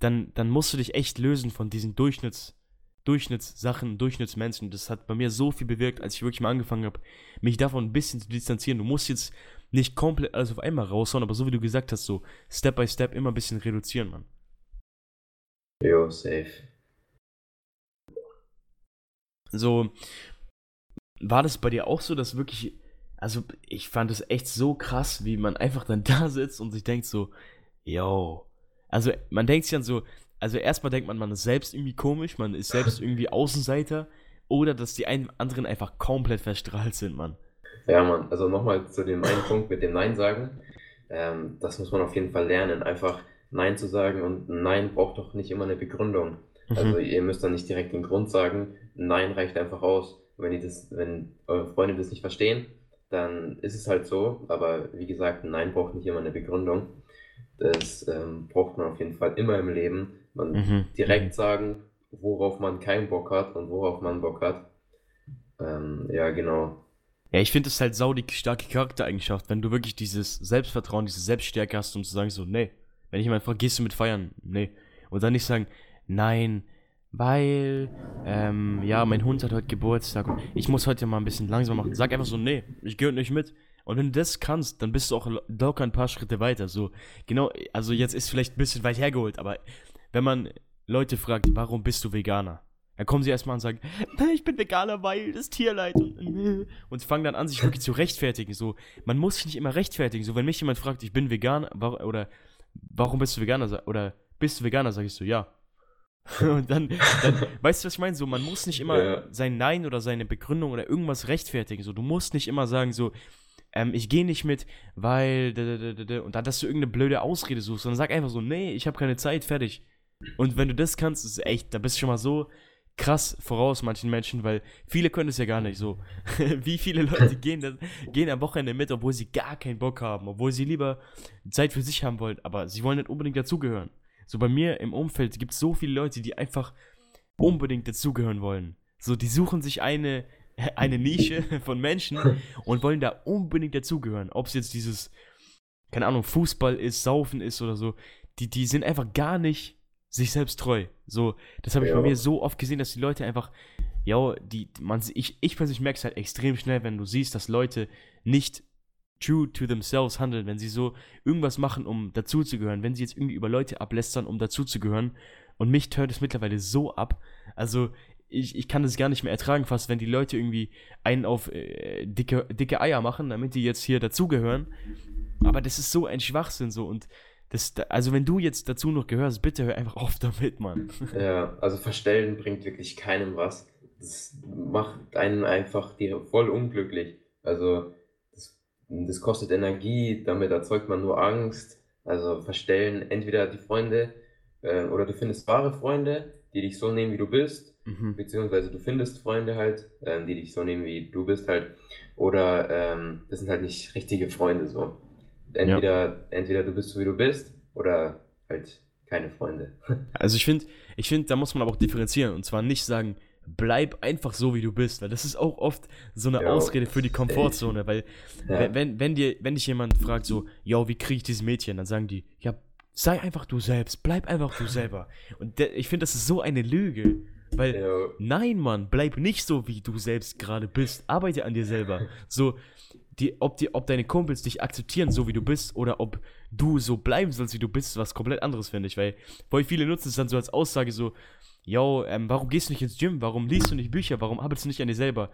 dann, dann musst du dich echt lösen von diesen Durchschnitts, Durchschnittssachen, Durchschnittsmenschen. Das hat bei mir so viel bewirkt, als ich wirklich mal angefangen habe, mich davon ein bisschen zu distanzieren. Du musst jetzt nicht komplett alles auf einmal raushauen, aber so wie du gesagt hast, so Step by Step immer ein bisschen reduzieren, Mann. Jo, safe. So, war das bei dir auch so, dass wirklich, also ich fand es echt so krass, wie man einfach dann da sitzt und sich denkt so, yo, also man denkt sich dann so, also erstmal denkt man, man ist selbst irgendwie komisch, man ist selbst irgendwie Außenseiter oder dass die einen anderen einfach komplett verstrahlt sind, Mann. Ja, Mann, also nochmal zu dem einen Punkt mit dem Nein sagen. Ähm, das muss man auf jeden Fall lernen, einfach Nein zu sagen und Nein braucht doch nicht immer eine Begründung. Mhm. Also ihr müsst dann nicht direkt den Grund sagen, Nein reicht einfach aus. Wenn, ihr das, wenn eure Freunde das nicht verstehen, dann ist es halt so. Aber wie gesagt, Nein braucht nicht immer eine Begründung. Das ähm, braucht man auf jeden Fall immer im Leben. Man mhm. direkt mhm. sagen, worauf man keinen Bock hat und worauf man Bock hat. Ähm, ja, genau. Ja, ich finde es halt sau die starke Charaktereigenschaft, wenn du wirklich dieses Selbstvertrauen, diese Selbststärke hast, um zu sagen so, nee. Wenn ich jemand frage, gehst du mit feiern? Nee. Und dann nicht sagen, nein, weil, ähm, ja, mein Hund hat heute Geburtstag und ich muss heute mal ein bisschen langsam machen. Sag einfach so, nee, ich gehöre nicht mit. Und wenn du das kannst, dann bist du auch locker ein paar Schritte weiter. So, genau, also jetzt ist vielleicht ein bisschen weit hergeholt, aber wenn man Leute fragt, warum bist du Veganer? Dann kommen sie erstmal und sagen, ich bin Veganer, weil das Tierleid und, und fangen dann an, sich wirklich zu rechtfertigen. So, man muss sich nicht immer rechtfertigen. So, wenn mich jemand fragt, ich bin Veganer, oder warum bist du Veganer? Oder bist du Veganer? Sag ich so, ja. und dann, dann, weißt du, was ich meine? So, man muss nicht immer ja. sein Nein oder seine Begründung oder irgendwas rechtfertigen. So, du musst nicht immer sagen, so, ähm, ich gehe nicht mit, weil, und dann, dass du irgendeine blöde Ausrede suchst, sondern sag einfach so, nee, ich habe keine Zeit, fertig. Und wenn du das kannst, ist echt, da bist du schon mal so krass voraus manchen Menschen, weil viele können es ja gar nicht so. Wie viele Leute gehen, das, gehen am Wochenende mit, obwohl sie gar keinen Bock haben, obwohl sie lieber Zeit für sich haben wollen, aber sie wollen nicht unbedingt dazugehören. So bei mir im Umfeld gibt es so viele Leute, die einfach unbedingt dazugehören wollen. So, die suchen sich eine, eine Nische von Menschen und wollen da unbedingt dazugehören. Ob es jetzt dieses, keine Ahnung, Fußball ist, Saufen ist oder so. Die, die sind einfach gar nicht sich selbst treu. So, das habe ich ja. bei mir so oft gesehen, dass die Leute einfach, ja, die, man, ich, ich persönlich merke es halt extrem schnell, wenn du siehst, dass Leute nicht true to themselves handeln, wenn sie so irgendwas machen, um dazuzugehören, wenn sie jetzt irgendwie über Leute ablästern, um dazuzugehören. Und mich tönt es mittlerweile so ab. Also, ich, ich kann das gar nicht mehr ertragen, fast, wenn die Leute irgendwie einen auf äh, dicke, dicke Eier machen, damit die jetzt hier dazugehören. Aber das ist so ein Schwachsinn so und das, also wenn du jetzt dazu noch gehörst, bitte hör einfach auf damit, Mann. Ja, also verstellen bringt wirklich keinem was. Das macht einen einfach voll unglücklich. Also das, das kostet Energie, damit erzeugt man nur Angst. Also verstellen entweder die Freunde äh, oder du findest wahre Freunde, die dich so nehmen, wie du bist, mhm. beziehungsweise du findest Freunde halt, ähm, die dich so nehmen, wie du bist halt, oder ähm, das sind halt nicht richtige Freunde so. Entweder, ja. entweder du bist so, wie du bist, oder halt keine Freunde. Also ich finde, ich finde, da muss man aber auch differenzieren und zwar nicht sagen, bleib einfach so, wie du bist, weil das ist auch oft so eine ja, Ausrede für die Komfortzone, weil ja. wenn, wenn, dir, wenn dich jemand fragt so, ja, wie kriege ich dieses Mädchen, dann sagen die, ja, sei einfach du selbst, bleib einfach du selber. Und der, ich finde, das ist so eine Lüge. Weil, Ja. nein, Mann, bleib nicht so, wie du selbst gerade bist. Arbeite an dir selber. So, die, ob, die, ob deine Kumpels dich akzeptieren, so wie du bist, oder ob du so bleiben sollst, wie du bist, ist was komplett anderes, finde ich. Weil voll viele nutzen es dann so als Aussage so, yo, ähm, warum gehst du nicht ins Gym? Warum liest du nicht Bücher? Warum arbeitest du nicht an dir selber?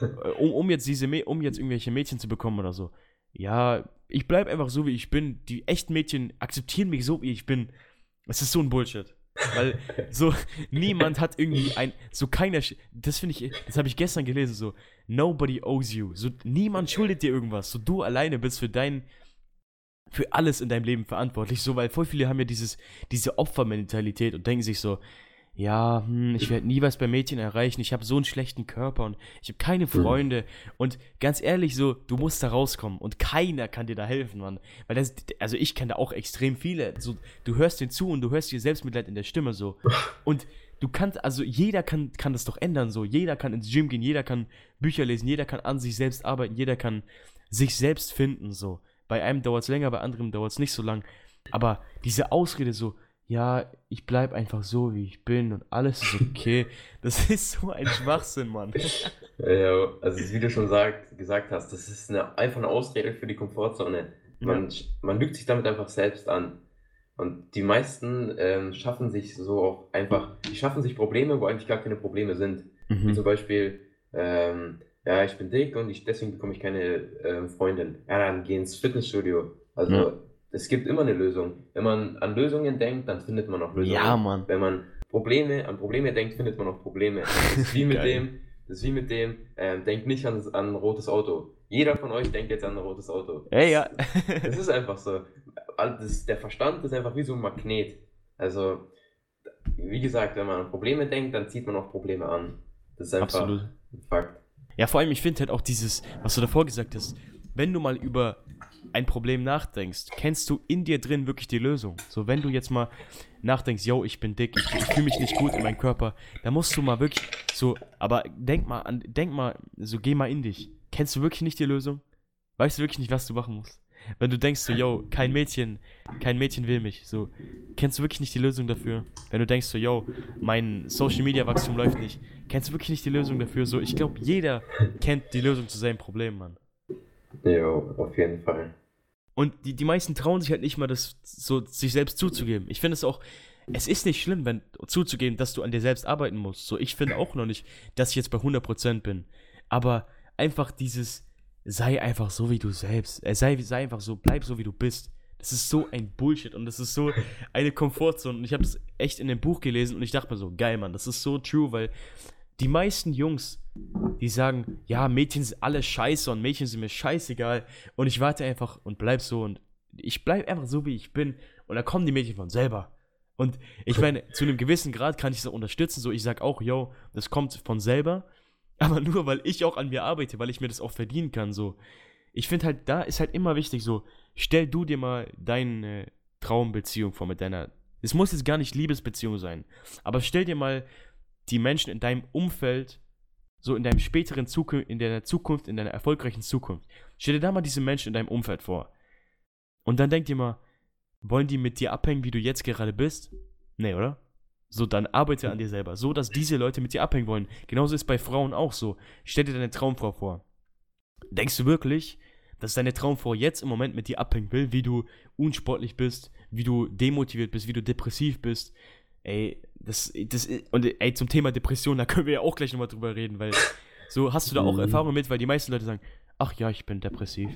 Äh, um, um jetzt diese, um jetzt irgendwelche Mädchen zu bekommen oder so. Ja, ich bleib einfach so, wie ich bin. Die echten Mädchen akzeptieren mich so, wie ich bin. Es ist so ein Bullshit. Weil so niemand hat irgendwie ein, so keiner, das finde ich, das habe ich gestern gelesen, so, nobody owes you. So, niemand schuldet dir irgendwas. So, du alleine bist für dein, für alles in deinem Leben verantwortlich. So, weil voll viele haben ja dieses, diese Opfermentalität und denken sich so, ja, hm, ich werde nie was bei Mädchen erreichen, ich habe so einen schlechten Körper und ich habe keine Freunde. Und ganz ehrlich, so, du musst da rauskommen und keiner kann dir da helfen, Mann. Weil das, also ich kenne da auch extrem viele. So, du hörst den zu und du hörst dir Selbstmitleid in der Stimme so. Und du kannst, also jeder kann, kann das doch ändern, so. Jeder kann ins Gym gehen, jeder kann Bücher lesen, jeder kann an sich selbst arbeiten, jeder kann sich selbst finden, so. Bei einem dauert es länger, bei anderem dauert es nicht so lang. Aber diese Ausrede so, ja, ich bleib einfach so, wie ich bin und alles ist okay, das ist so ein Schwachsinn, Mann. Ja, also wie du schon sagt, gesagt hast, das ist eine, einfach eine Ausrede für die Komfortzone. Man, man lügt sich damit einfach selbst an. Und die meisten ähm, schaffen sich so auch einfach, die schaffen sich Probleme, wo eigentlich gar keine Probleme sind. Wie Mhm. zum Beispiel, ähm, ja, ich bin dick und ich, deswegen bekomme ich keine ähm, Freundin. Ja, dann geh ins Fitnessstudio. Also Ja. Es gibt immer eine Lösung. Wenn man an Lösungen denkt, dann findet man auch Lösungen. Ja, Mann. Wenn man Probleme, an Probleme denkt, findet man auch Probleme. Das ist wie mit dem, das ist wie mit dem, ähm, denkt nicht an, an ein rotes Auto. Jeder von euch denkt jetzt an ein rotes Auto. Ey, ja. Das ist einfach so. Das, der Verstand ist einfach wie so ein Magnet. Also, wie gesagt, wenn man an Probleme denkt, dann zieht man auch Probleme an. Das ist einfach Absolut. ein Fakt. Ja, vor allem, ich finde halt auch dieses, was du davor gesagt hast, wenn du mal über ein Problem nachdenkst, kennst du in dir drin wirklich die Lösung. So, wenn du jetzt mal nachdenkst, yo, ich bin dick, ich, ich fühle mich nicht gut in meinem Körper, dann musst du mal wirklich so, aber denk mal an, denk mal, so geh mal in dich. Kennst du wirklich nicht die Lösung? Weißt du wirklich nicht, was du machen musst? Wenn du denkst so, yo, kein Mädchen, kein Mädchen will mich, so, kennst du wirklich nicht die Lösung dafür? Wenn du denkst so, yo, mein Social Media Wachstum läuft nicht, kennst du wirklich nicht die Lösung dafür? So, ich glaube, jeder kennt die Lösung zu seinem Problem, Mann. Ja, auf jeden Fall. Und die, die meisten trauen sich halt nicht mal, das so sich selbst zuzugeben. Ich finde es auch, es ist nicht schlimm, wenn zuzugeben, dass du an dir selbst arbeiten musst. So, ich finde auch noch nicht, dass ich jetzt bei 100% bin. Aber einfach dieses, sei einfach so, wie du selbst. Äh, sei, sei einfach so, bleib so, wie du bist. Das ist so ein Bullshit und das ist so eine Komfortzone. Und ich habe das echt in dem Buch gelesen und ich dachte mir so, geil, Mann, das ist so true, weil die meisten Jungs, die sagen, ja, Mädchen sind alle scheiße und Mädchen sind mir scheißegal und ich warte einfach und bleib so und ich bleib einfach so, wie ich bin und dann kommen die Mädchen von selber. Und ich meine, zu einem gewissen Grad kann ich das unterstützen, so ich sag auch, yo, das kommt von selber, aber nur, weil ich auch an mir arbeite, weil ich mir das auch verdienen kann, so. Ich finde halt, da ist halt immer wichtig, so, stell du dir mal deine Traumbeziehung vor mit deiner, es muss jetzt gar nicht Liebesbeziehung sein, aber stell dir mal die Menschen in deinem Umfeld, so in deinem späteren Zukunft, in deiner Zukunft, in deiner erfolgreichen Zukunft. Stell dir da mal diese Menschen in deinem Umfeld vor. Und dann denk dir mal, wollen die mit dir abhängen, wie du jetzt gerade bist? Nee, oder? So, dann arbeite an dir selber, so dass diese Leute mit dir abhängen wollen. Genauso ist bei Frauen auch so. Stell dir deine Traumfrau vor. Denkst du wirklich, dass deine Traumfrau jetzt im Moment mit dir abhängen will, wie du unsportlich bist, wie du demotiviert bist, wie du depressiv bist? Ey, das, das, und ey, zum Thema Depression, da können wir ja auch gleich nochmal drüber reden, weil so hast du da auch Mhm. Erfahrung mit, weil die meisten Leute sagen, ach ja, ich bin depressiv.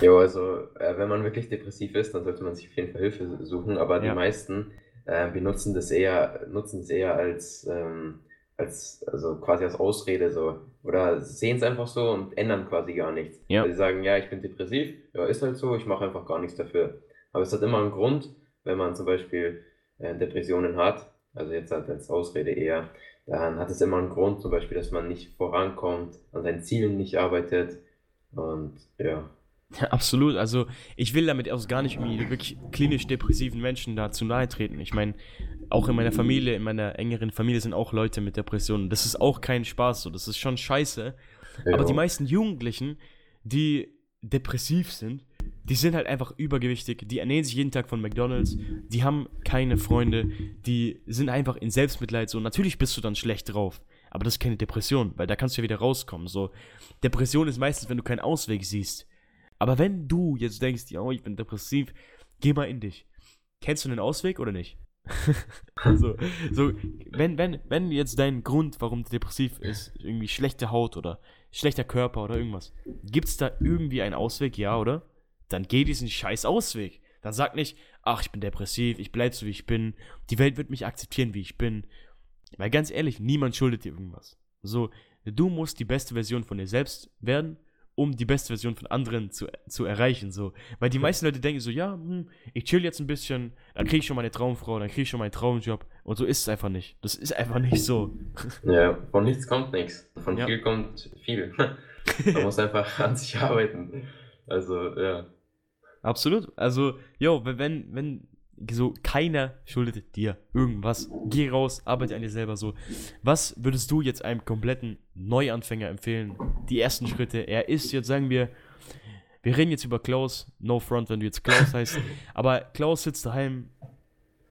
Ja, also äh, wenn man wirklich depressiv ist, dann sollte man sich auf jeden Fall Hilfe suchen, aber die Ja. meisten äh, benutzen das eher, nutzen es eher als, ähm, als, also quasi als Ausrede so. Oder sehen es einfach so und ändern quasi gar nichts. Ja. Sie sagen, ja, ich bin depressiv, ja, ist halt so, ich mache einfach gar nichts dafür. Aber es hat immer einen Grund, wenn man zum Beispiel Depressionen hat, also jetzt halt als Ausrede eher, dann hat es immer einen Grund, zum Beispiel, dass man nicht vorankommt, an seinen Zielen nicht arbeitet und ja. Ja, absolut. Also ich will damit auch gar nicht irgendwie wirklich klinisch depressiven Menschen da zu nahe treten. Ich meine, auch in meiner Familie, in meiner engeren Familie sind auch Leute mit Depressionen. Das ist auch kein Spaß so. Das ist schon scheiße. Aber Ja. die meisten Jugendlichen, die depressiv sind, die sind halt einfach übergewichtig, die ernähren sich jeden Tag von McDonalds, die haben keine Freunde, die sind einfach in Selbstmitleid so. Natürlich bist du dann schlecht drauf, aber das ist keine Depression, weil da kannst du ja wieder rauskommen. So, Depression ist meistens, wenn du keinen Ausweg siehst. Aber wenn du jetzt denkst, ja, ich bin depressiv, geh mal in dich. Kennst du einen Ausweg oder nicht? so, so, wenn, wenn, wenn jetzt dein Grund, warum du depressiv ist, irgendwie schlechte Haut oder schlechter Körper oder irgendwas, gibt es da irgendwie einen Ausweg, ja, oder? Dann geh diesen scheiß Ausweg. Dann sag nicht, ach, ich bin depressiv, ich bleib so wie ich bin, die Welt wird mich akzeptieren, wie ich bin. Weil ganz ehrlich, niemand schuldet dir irgendwas. So, du musst die beste Version von dir selbst werden um die beste Version von anderen zu, zu erreichen. So. Weil die meisten Leute denken so, ja, hm, ich chill jetzt ein bisschen, dann kriege ich schon meine Traumfrau, dann kriege ich schon meinen Traumjob. Und so ist es einfach nicht. Das ist einfach nicht so. Ja, von nichts kommt nichts. Von ja. viel kommt viel. Man muss einfach an sich arbeiten. Also, ja. Absolut. Also, jo, wenn, wenn so keiner schuldet dir irgendwas. Geh raus, arbeite an dir selber so. Was würdest du jetzt einem kompletten Neuanfänger empfehlen? Die ersten Schritte. Er ist jetzt, sagen wir, wir reden jetzt über Klaus. No front, wenn du jetzt Klaus heißt. Aber Klaus sitzt daheim.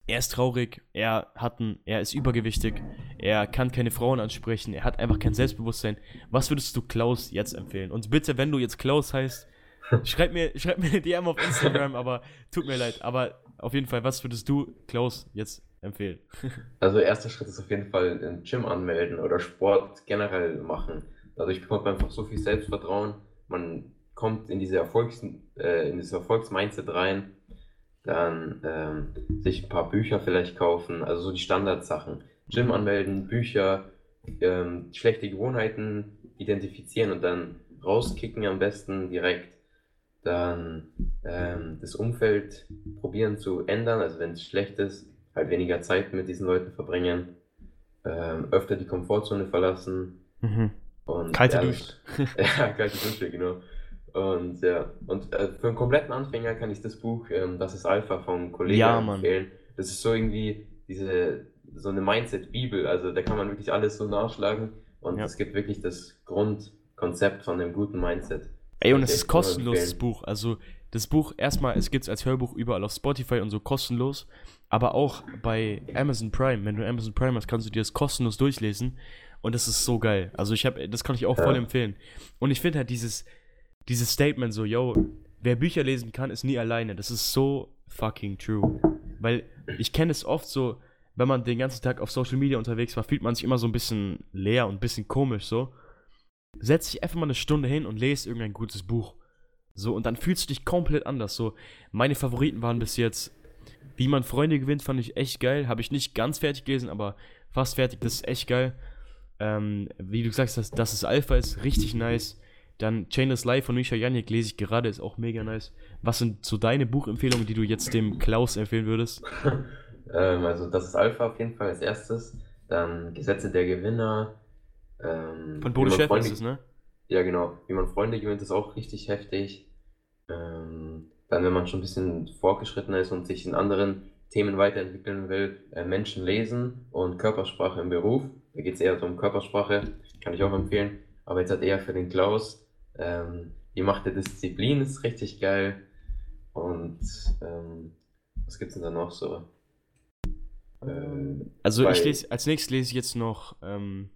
Er ist traurig, er hat ein, er ist übergewichtig, er kann keine Frauen ansprechen, er hat einfach kein Selbstbewusstsein. Was würdest du Klaus jetzt empfehlen? Und bitte, wenn du jetzt Klaus heißt, schreib mir, schreib mir eine DM auf Instagram, aber tut mir leid. Aber auf jeden Fall, was würdest du, Klaus, jetzt empfehlen? Also, erster Schritt ist auf jeden Fall ein Gym anmelden oder Sport generell machen. Dadurch bekommt man einfach so viel Selbstvertrauen. Man kommt in diese Erfolgs, äh, in dieses Erfolgsmindset rein. Dann ähm, sich ein paar Bücher vielleicht kaufen, also so die Standardsachen. Gym anmelden, Bücher, ähm, schlechte Gewohnheiten identifizieren und dann rauskicken am besten direkt dann ähm, das Umfeld probieren zu ändern, also wenn es schlecht ist, halt weniger Zeit mit diesen Leuten verbringen, ähm, öfter die Komfortzone verlassen. Mhm. Und, kalte ja, Dusche. ja, kalte Dusche, genau. Und ja, und äh, für einen kompletten Anfänger kann ich das Buch, ähm, das ist Alpha von Kollegen ja, empfehlen. Das ist so irgendwie diese, so eine Mindset-Bibel, also da kann man wirklich alles so nachschlagen und ja. es gibt wirklich das Grundkonzept von einem guten Mindset. Ey, und es ist kostenlos, das Buch. Also, das Buch, erstmal, es gibt es als Hörbuch überall auf Spotify und so kostenlos. Aber auch bei Amazon Prime. Wenn du Amazon Prime hast, kannst du dir das kostenlos durchlesen. Und das ist so geil. Also, ich habe, das kann ich auch ja. voll empfehlen. Und ich finde halt dieses, dieses Statement so, yo, wer Bücher lesen kann, ist nie alleine. Das ist so fucking true. Weil ich kenne es oft so, wenn man den ganzen Tag auf Social Media unterwegs war, fühlt man sich immer so ein bisschen leer und ein bisschen komisch so setz dich einfach mal eine Stunde hin und lese irgendein gutes Buch. So, und dann fühlst du dich komplett anders. So, meine Favoriten waren bis jetzt, wie man Freunde gewinnt, fand ich echt geil. Habe ich nicht ganz fertig gelesen, aber fast fertig, das ist echt geil. Ähm, wie du sagst, dass, dass es Alpha ist, richtig nice. Dann Chainless Life von Misha Janik lese ich gerade, ist auch mega nice. Was sind so deine Buchempfehlungen, die du jetzt dem Klaus empfehlen würdest? ähm, also, das ist Alpha auf jeden Fall als erstes. Dann Gesetze der Gewinner, ähm, Von Bodo Chef ist es, ne? Ja, genau. Wie man Freunde gewinnt, ist auch richtig heftig. Ähm, dann, wenn man schon ein bisschen fortgeschritten ist und sich in anderen Themen weiterentwickeln will, äh, Menschen lesen und Körpersprache im Beruf. Da geht es eher so um Körpersprache, kann ich auch empfehlen. Aber jetzt hat eher für den Klaus ähm, die Macht der Disziplin ist richtig geil. Und ähm, was es denn da noch so? Ähm, also ich lese, als nächstes lese ich jetzt noch ähm,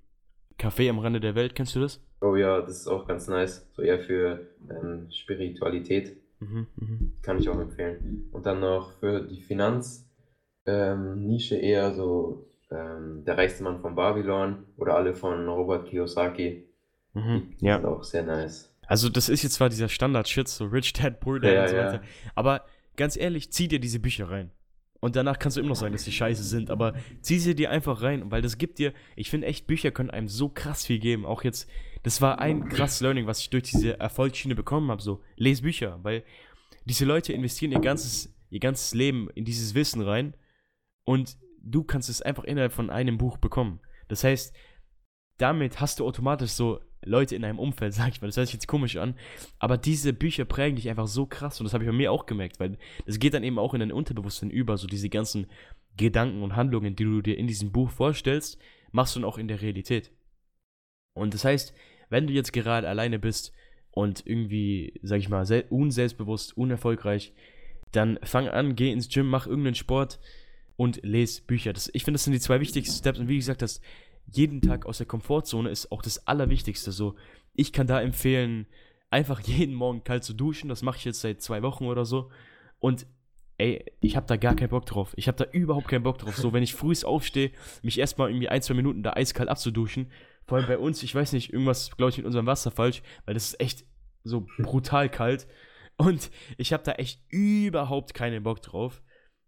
Café am Rande der Welt, kennst du das? Oh ja, das ist auch ganz nice. So eher für ähm, Spiritualität. Mhm, mh. Kann ich auch empfehlen. Und dann noch für die Finanznische ähm, eher so ähm, Der reichste Mann von Babylon oder alle von Robert Kiyosaki. Mhm, die ja. sind auch sehr nice. Also das ist jetzt zwar dieser Standard-Shit, so Rich Dad, Poor Dad ja, und so weiter. Ja. Aber ganz ehrlich, zieh dir diese Bücher rein. Und danach kannst du immer noch sagen, dass die scheiße sind, aber zieh sie dir einfach rein, weil das gibt dir, ich finde echt, Bücher können einem so krass viel geben. Auch jetzt, das war ein krasses Learning, was ich durch diese Erfolgsschiene bekommen habe, so, les Bücher, weil diese Leute investieren ihr ganzes, ihr ganzes Leben in dieses Wissen rein und du kannst es einfach innerhalb von einem Buch bekommen. Das heißt, damit hast du automatisch so Leute in deinem Umfeld, sag ich mal. Das hört sich jetzt komisch an. Aber diese Bücher prägen dich einfach so krass. Und das habe ich bei mir auch gemerkt, weil das geht dann eben auch in dein Unterbewusstsein über. So diese ganzen Gedanken und Handlungen, die du dir in diesem Buch vorstellst, machst du dann auch in der Realität. Und das heißt, wenn du jetzt gerade alleine bist und irgendwie, sag ich mal, unselbstbewusst, unerfolgreich, dann fang an, geh ins Gym, mach irgendeinen Sport und lese Bücher. Das, ich finde, das sind die zwei wichtigsten Steps. Und wie gesagt, das jeden Tag aus der Komfortzone ist auch das Allerwichtigste. So, ich kann da empfehlen, einfach jeden Morgen kalt zu duschen. Das mache ich jetzt seit zwei Wochen oder so. Und ey, ich habe da gar keinen Bock drauf. Ich habe da überhaupt keinen Bock drauf. So, wenn ich früh aufstehe, mich erstmal irgendwie ein, zwei Minuten da eiskalt abzuduschen. Vor allem bei uns, ich weiß nicht, irgendwas, glaube ich, mit unserem Wasser falsch, weil das ist echt so brutal kalt. Und ich habe da echt überhaupt keinen Bock drauf.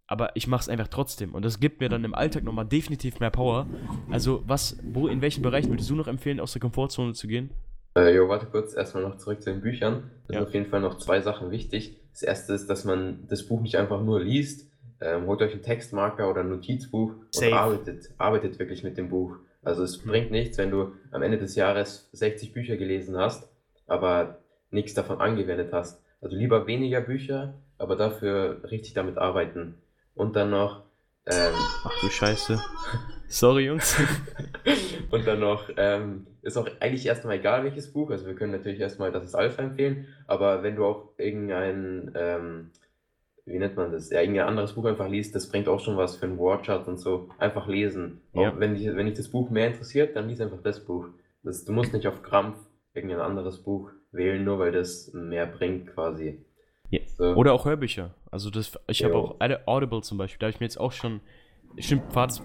Aber ich mache es einfach trotzdem. Und das gibt mir dann im Alltag nochmal definitiv mehr Power. Also, was, wo, in welchen Bereichen würdest du noch empfehlen, aus der Komfortzone zu gehen? Äh, jo, warte kurz, erstmal noch zurück zu den Büchern. Da ja. sind auf jeden Fall noch zwei Sachen wichtig. Das erste ist, dass man das Buch nicht einfach nur liest. Ähm, holt euch einen Textmarker oder ein Notizbuch Safe. und arbeitet, arbeitet wirklich mit dem Buch. Also es mhm. bringt nichts, wenn du am Ende des Jahres 60 Bücher gelesen hast, aber nichts davon angewendet hast. Also lieber weniger Bücher, aber dafür richtig damit arbeiten. Und dann noch. Ähm, Ach du Scheiße. Sorry, Jungs. und dann noch, ähm, ist auch eigentlich erstmal egal, welches Buch. Also wir können natürlich erstmal das ist Alpha empfehlen, aber wenn du auch irgendein, ähm, wie nennt man das, ja, irgendein anderes Buch einfach liest, das bringt auch schon was für einen Wortschatz und so. Einfach lesen. Ja. Auch wenn dich, wenn dich das Buch mehr interessiert, dann lies einfach das Buch. Das, du musst nicht auf Krampf irgendein anderes Buch wählen, nur weil das mehr bringt quasi. Ja. So. Oder auch Hörbücher. Also das, ich habe auch Audible zum Beispiel, da habe ich mir jetzt auch schon, stimmt, Pfad des,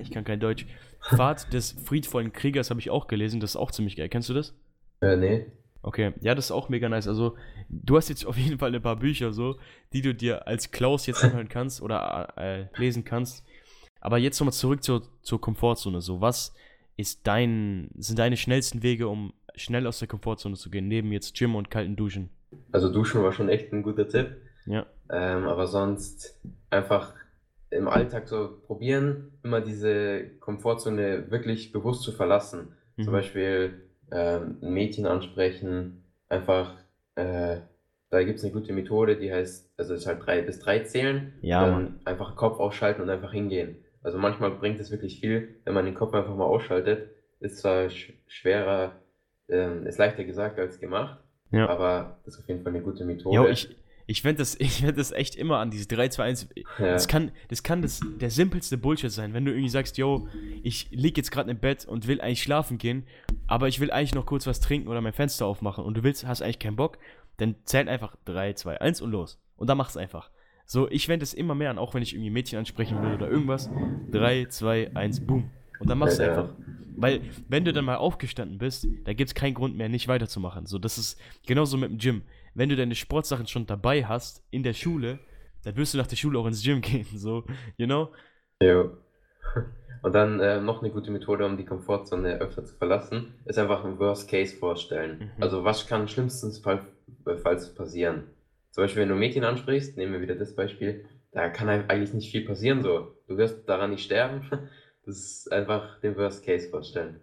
ich kann kein Deutsch, Pfad des friedvollen Kriegers habe ich auch gelesen, das ist auch ziemlich geil. Kennst du das? Äh, nee. Okay, ja, das ist auch mega nice. Also, du hast jetzt auf jeden Fall ein paar Bücher so, die du dir als Klaus jetzt anhören kannst oder äh, lesen kannst. Aber jetzt nochmal zurück zur, zur Komfortzone. So, was ist dein, sind deine schnellsten Wege, um schnell aus der Komfortzone zu gehen, neben jetzt Gym und kalten Duschen? Also Duschen war schon echt ein guter Tipp. Ja. Ähm, aber sonst einfach im Alltag so probieren, immer diese Komfortzone wirklich bewusst zu verlassen. Mhm. Zum Beispiel ähm, ein Mädchen ansprechen, einfach, äh, da gibt es eine gute Methode, die heißt, also es ist halt drei bis drei zählen, ja, dann Mann. einfach Kopf ausschalten und einfach hingehen. Also manchmal bringt es wirklich viel, wenn man den Kopf einfach mal ausschaltet. Ist zwar sch schwerer, ähm, ist leichter gesagt als gemacht, ja. Aber das ist auf jeden Fall eine gute Methode. Ja, ich, ich wende das, werd das echt immer an, diese 3, 2, 1. Ja. Das kann, das, kann das, der simpelste Bullshit sein, wenn du irgendwie sagst, yo, ich lieg jetzt gerade im Bett und will eigentlich schlafen gehen, aber ich will eigentlich noch kurz was trinken oder mein Fenster aufmachen und du willst, hast eigentlich keinen Bock, dann zählt einfach 3, 2, 1 und los. Und dann mach's einfach. So, ich wende es immer mehr an, auch wenn ich irgendwie Mädchen ansprechen will oder irgendwas. 3, 2, 1, boom. Und dann machst du einfach. Weil, wenn du dann mal aufgestanden bist, da gibt es keinen Grund mehr, nicht weiterzumachen. So, das ist genauso mit dem Gym. Wenn du deine Sportsachen schon dabei hast in der Schule, dann wirst du nach der Schule auch ins Gym gehen. So, you know? Ja. Und dann äh, noch eine gute Methode, um die Komfortzone öfter zu verlassen, ist einfach ein Worst Case vorstellen. Mhm. Also, was kann schlimmstenfalls äh, passieren? Zum Beispiel, wenn du Mädchen ansprichst, nehmen wir wieder das Beispiel, da kann eigentlich nicht viel passieren. So, du wirst daran nicht sterben. Das ist einfach den Worst Case vorstellen.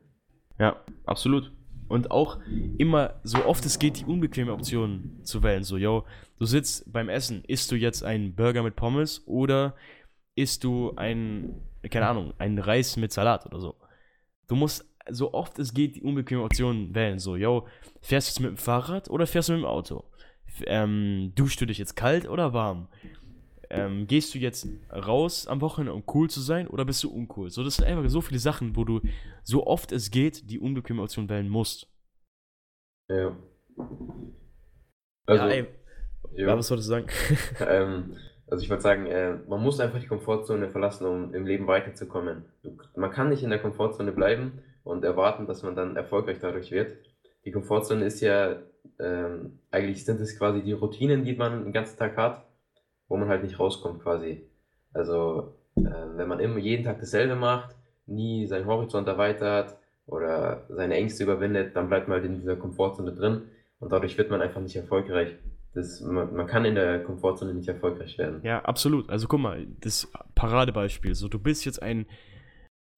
Ja, absolut. Und auch immer, so oft es geht, die unbequeme Option zu wählen. So, yo, du sitzt beim Essen, isst du jetzt einen Burger mit Pommes oder isst du ein, keine Ahnung, einen Reis mit Salat oder so. Du musst so oft es geht die unbequeme Option wählen. So, yo, fährst du jetzt mit dem Fahrrad oder fährst du mit dem Auto? Ähm, duschst du dich jetzt kalt oder warm? Ähm, gehst du jetzt raus am Wochenende, um cool zu sein, oder bist du uncool? So, das sind einfach so viele Sachen, wo du so oft es geht, die unbequeme Option wählen musst. Ja. Also, ja, ey. Ja. was solltest du sagen? ähm, also ich würde sagen, äh, man muss einfach die Komfortzone verlassen, um im Leben weiterzukommen. Man kann nicht in der Komfortzone bleiben und erwarten, dass man dann erfolgreich dadurch wird. Die Komfortzone ist ja, ähm, eigentlich sind es quasi die Routinen, die man den ganzen Tag hat wo man halt nicht rauskommt quasi. Also äh, wenn man immer jeden Tag dasselbe macht, nie seinen Horizont erweitert oder seine Ängste überwindet, dann bleibt man halt in dieser Komfortzone drin und dadurch wird man einfach nicht erfolgreich. Das, man, man kann in der Komfortzone nicht erfolgreich werden. Ja, absolut. Also guck mal, das Paradebeispiel. So, du bist jetzt ein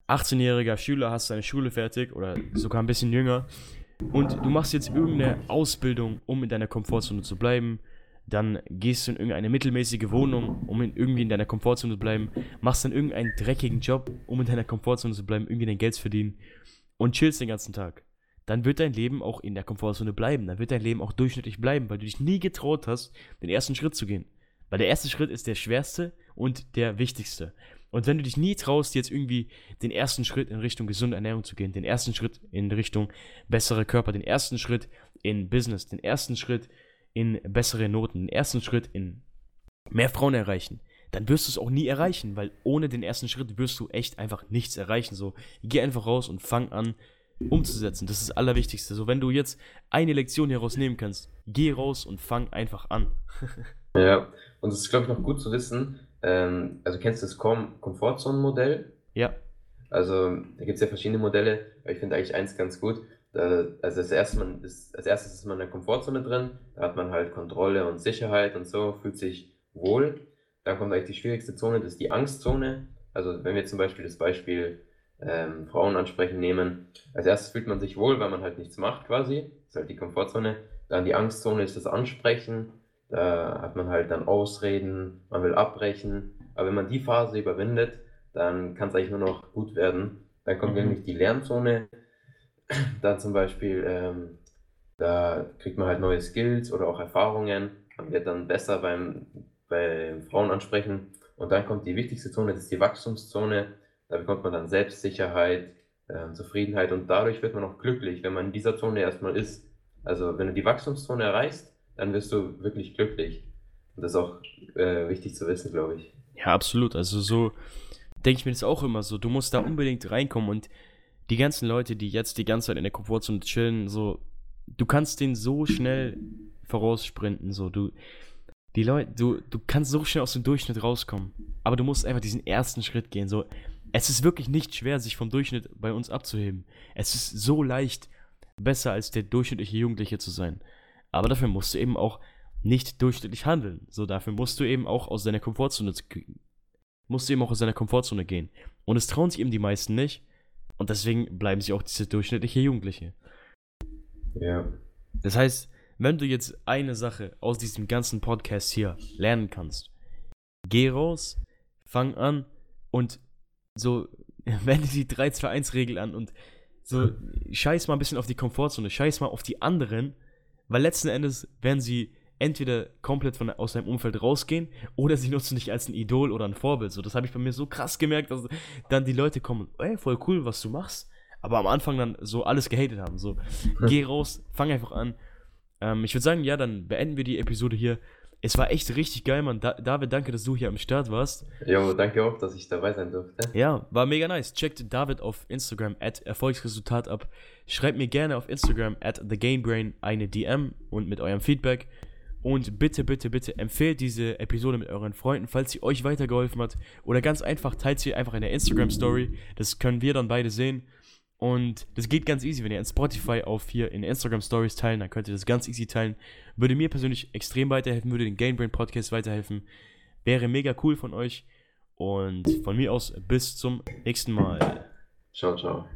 18-jähriger Schüler, hast deine Schule fertig oder sogar ein bisschen jünger und du machst jetzt irgendeine Ausbildung, um in deiner Komfortzone zu bleiben dann gehst du in irgendeine mittelmäßige Wohnung, um in, irgendwie in deiner Komfortzone zu bleiben, machst dann irgendeinen dreckigen Job, um in deiner Komfortzone zu bleiben, irgendwie dein Geld zu verdienen und chillst den ganzen Tag. dann wird dein Leben auch in der Komfortzone bleiben. Dann wird dein Leben auch durchschnittlich bleiben, weil du dich nie getraut hast, den ersten Schritt zu gehen. Weil der erste Schritt ist der schwerste und der wichtigste. Und wenn du dich nie traust, jetzt irgendwie den ersten Schritt in Richtung gesunde Ernährung zu gehen, den ersten Schritt in Richtung bessere Körper, den ersten Schritt in Business, den ersten Schritt in bessere Noten, den ersten Schritt in mehr Frauen erreichen, dann wirst du es auch nie erreichen, weil ohne den ersten Schritt wirst du echt einfach nichts erreichen. So, geh einfach raus und fang an umzusetzen. Das ist das Allerwichtigste. So, wenn du jetzt eine Lektion hieraus nehmen kannst, geh raus und fang einfach an. ja, und es ist, glaube ich, noch gut zu wissen. Ähm, also, kennst du das Kom Komfortzone-Modell? Ja. Also, da gibt es ja verschiedene Modelle, aber ich finde eigentlich eins ganz gut. Also, das erste, man ist, als erstes ist man in der Komfortzone drin, da hat man halt Kontrolle und Sicherheit und so, fühlt sich wohl. Dann kommt eigentlich die schwierigste Zone, das ist die Angstzone. Also, wenn wir zum Beispiel das Beispiel ähm, Frauen ansprechen nehmen. Als erstes fühlt man sich wohl, weil man halt nichts macht quasi. Das ist halt die Komfortzone. Dann die Angstzone ist das Ansprechen. Da hat man halt dann Ausreden, man will abbrechen. Aber wenn man die Phase überwindet, dann kann es eigentlich nur noch gut werden. Dann kommt mhm. nämlich die Lernzone. Da zum Beispiel, ähm, da kriegt man halt neue Skills oder auch Erfahrungen. Man wird dann besser beim, beim Frauen ansprechen. Und dann kommt die wichtigste Zone, das ist die Wachstumszone. Da bekommt man dann Selbstsicherheit, äh, Zufriedenheit und dadurch wird man auch glücklich, wenn man in dieser Zone erstmal ist. Also wenn du die Wachstumszone erreichst, dann wirst du wirklich glücklich. Und das ist auch äh, wichtig zu wissen, glaube ich. Ja, absolut. Also so denke ich mir das auch immer so. Du musst da unbedingt reinkommen und die ganzen Leute, die jetzt die ganze Zeit in der Komfortzone chillen, so, du kannst den so schnell voraussprinten, so, du, die Leute, du, du kannst so schnell aus dem Durchschnitt rauskommen. Aber du musst einfach diesen ersten Schritt gehen, so, es ist wirklich nicht schwer, sich vom Durchschnitt bei uns abzuheben. Es ist so leicht, besser als der durchschnittliche Jugendliche zu sein. Aber dafür musst du eben auch nicht durchschnittlich handeln. So, dafür musst du eben auch aus deiner Komfortzone musst du eben auch aus deiner Komfortzone gehen. Und es trauen sich eben die meisten nicht. Und deswegen bleiben sie auch diese durchschnittliche Jugendliche. Ja. Das heißt, wenn du jetzt eine Sache aus diesem ganzen Podcast hier lernen kannst, geh raus, fang an und so, wende die 3-2-1-Regel an und so, scheiß mal ein bisschen auf die Komfortzone, scheiß mal auf die anderen, weil letzten Endes werden sie entweder komplett von, aus deinem Umfeld rausgehen oder sie nutzen dich als ein Idol oder ein Vorbild. So, das habe ich bei mir so krass gemerkt, dass dann die Leute kommen, ey, voll cool, was du machst, aber am Anfang dann so alles gehatet haben. So, geh raus, fang einfach an. Ähm, ich würde sagen, ja, dann beenden wir die Episode hier. Es war echt richtig geil, Mann. Da David, danke, dass du hier am Start warst. Jo, danke auch, dass ich dabei sein durfte. Ja, war mega nice. Checkt David auf Instagram at Erfolgsresultat ab. Schreibt mir gerne auf Instagram at TheGameBrain eine DM und mit eurem Feedback. Und bitte, bitte, bitte empfehlt diese Episode mit euren Freunden, falls sie euch weitergeholfen hat. Oder ganz einfach, teilt sie einfach in der Instagram-Story. Das können wir dann beide sehen. Und das geht ganz easy, wenn ihr in Spotify auf hier in Instagram Stories teilen, dann könnt ihr das ganz easy teilen. Würde mir persönlich extrem weiterhelfen, würde den Gamebrain Podcast weiterhelfen. Wäre mega cool von euch. Und von mir aus bis zum nächsten Mal. Ciao, ciao.